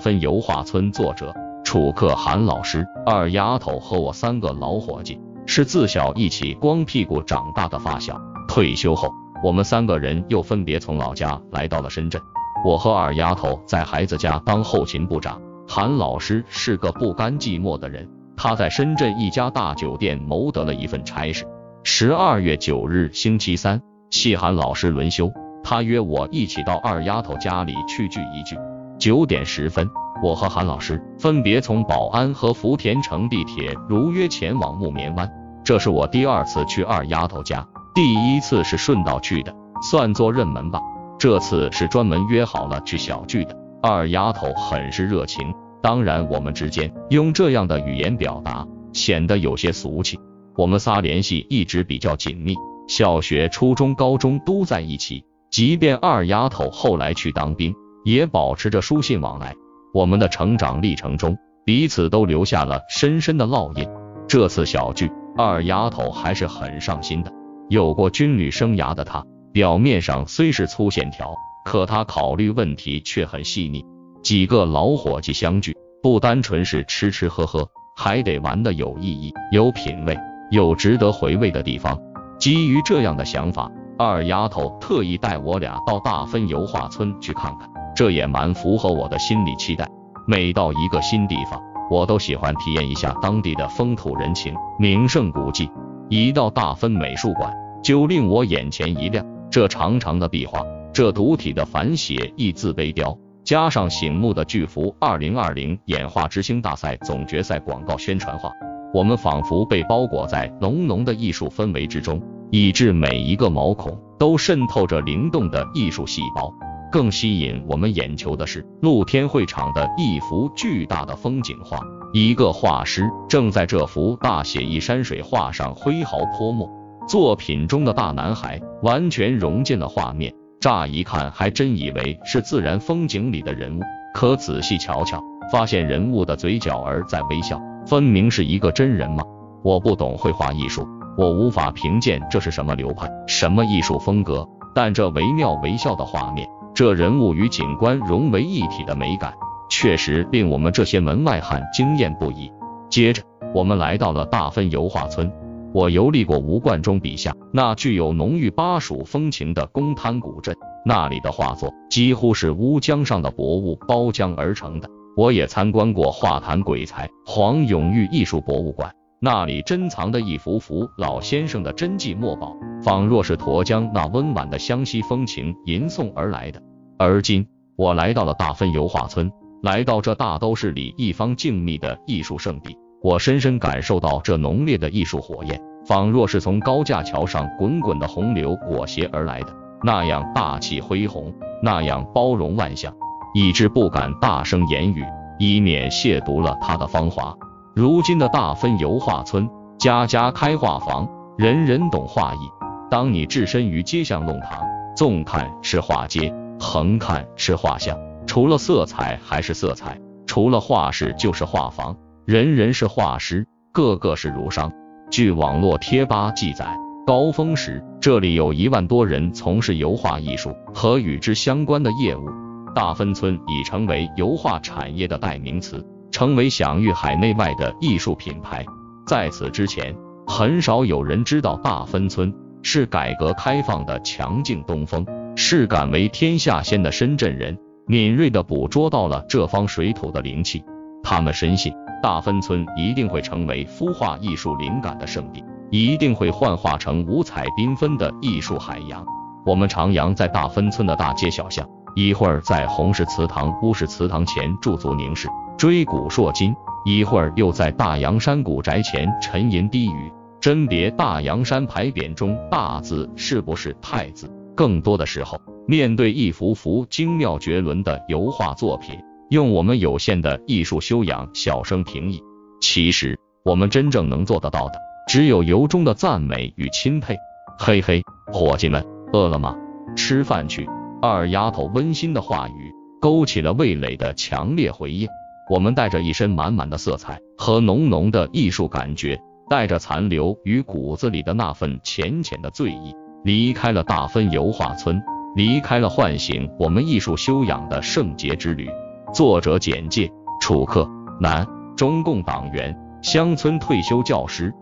分油画村作者楚克韩老师。二丫头和我三个老伙计是自小一起光屁股长大的发小。退休后，我们三个人又分别从老家来到了深圳。我和二丫头在孩子家当后勤部长。韩老师是个不甘寂寞的人，他在深圳一家大酒店谋得了一份差事。十二月九日星期三，系韩老师轮休，他约我一起到二丫头家里去聚一聚。九点十分，我和韩老师分别从宝安和福田乘地铁如约前往木棉湾。这是我第二次去二丫头家，第一次是顺道去的，算作认门吧。这次是专门约好了去小聚的。二丫头很是热情，当然我们之间用这样的语言表达显得有些俗气。我们仨联系一直比较紧密，小学、初中、高中都在一起。即便二丫头后来去当兵，也保持着书信往来。我们的成长历程中，彼此都留下了深深的烙印。这次小聚，二丫头还是很上心的。有过军旅生涯的她，表面上虽是粗线条。可她考虑问题却很细腻。几个老伙计相聚，不单纯是吃吃喝喝，还得玩的有意义、有品味、有值得回味的地方。基于这样的想法，二丫头特意带我俩到大芬油画村去看看，这也蛮符合我的心理期待。每到一个新地方，我都喜欢体验一下当地的风土人情、名胜古迹。一到大芬美术馆，就令我眼前一亮，这长长的壁画。这独体的反写意字碑雕，加上醒目的巨幅“二零二零演化之星大赛总决赛”广告宣传画，我们仿佛被包裹在浓浓的艺术氛围之中，以致每一个毛孔都渗透着灵动的艺术细胞。更吸引我们眼球的是露天会场的一幅巨大的风景画，一个画师正在这幅大写意山水画上挥毫泼墨，作品中的大男孩完全融进了画面。乍一看还真以为是自然风景里的人物，可仔细瞧瞧，发现人物的嘴角儿在微笑，分明是一个真人吗？我不懂绘画艺术，我无法评鉴这是什么流派、什么艺术风格，但这惟妙惟肖的画面，这人物与景观融为一体的美感，确实令我们这些门外汉惊艳不已。接着，我们来到了大芬油画村。我游历过吴冠中笔下那具有浓郁巴蜀风情的公滩古镇，那里的画作几乎是乌江上的薄雾包浆而成的。我也参观过画坛鬼才黄永玉艺术博物馆，那里珍藏的一幅幅老先生的真迹墨宝，仿若是沱江那温婉的湘西风情吟诵而来的。而今，我来到了大芬油画村，来到这大都市里一方静谧的艺术圣地。我深深感受到这浓烈的艺术火焰，仿若是从高架桥上滚滚的洪流裹挟而来的，那样大气恢宏，那样包容万象，以致不敢大声言语，以免亵渎了它的芳华。如今的大芬油画村，家家开画房，人人懂画艺。当你置身于街巷弄堂，纵看是画街，横看是画像，除了色彩还是色彩，除了画室就是画房。人人是画师，个个是儒商。据网络贴吧记载，高峰时这里有一万多人从事油画艺术和与之相关的业务。大芬村已成为油画产业的代名词，成为享誉海内外的艺术品牌。在此之前，很少有人知道大芬村是改革开放的强劲东风，是敢为天下先的深圳人敏锐地捕捉到了这方水土的灵气。他们深信。大芬村一定会成为孵化艺术灵感的圣地，一定会幻化成五彩缤纷的艺术海洋。我们徜徉在大芬村的大街小巷，一会儿在红石祠堂、乌石祠堂前驻足凝视，追古烁今；一会儿又在大洋山古宅前沉吟低语，甄别大洋山牌匾中大字是不是太字。更多的时候，面对一幅幅精妙绝伦的油画作品。用我们有限的艺术修养，小声评议。其实，我们真正能做得到的，只有由衷的赞美与钦佩。嘿嘿，伙计们，饿了吗？吃饭去。二丫头温馨的话语，勾起了味蕾的强烈回应。我们带着一身满满的色彩和浓浓的艺术感觉，带着残留于骨子里的那份浅浅的醉意，离开了大芬油画村，离开了唤醒我们艺术修养的圣洁之旅。作者简介：楚客，男，中共党员，乡村退休教师，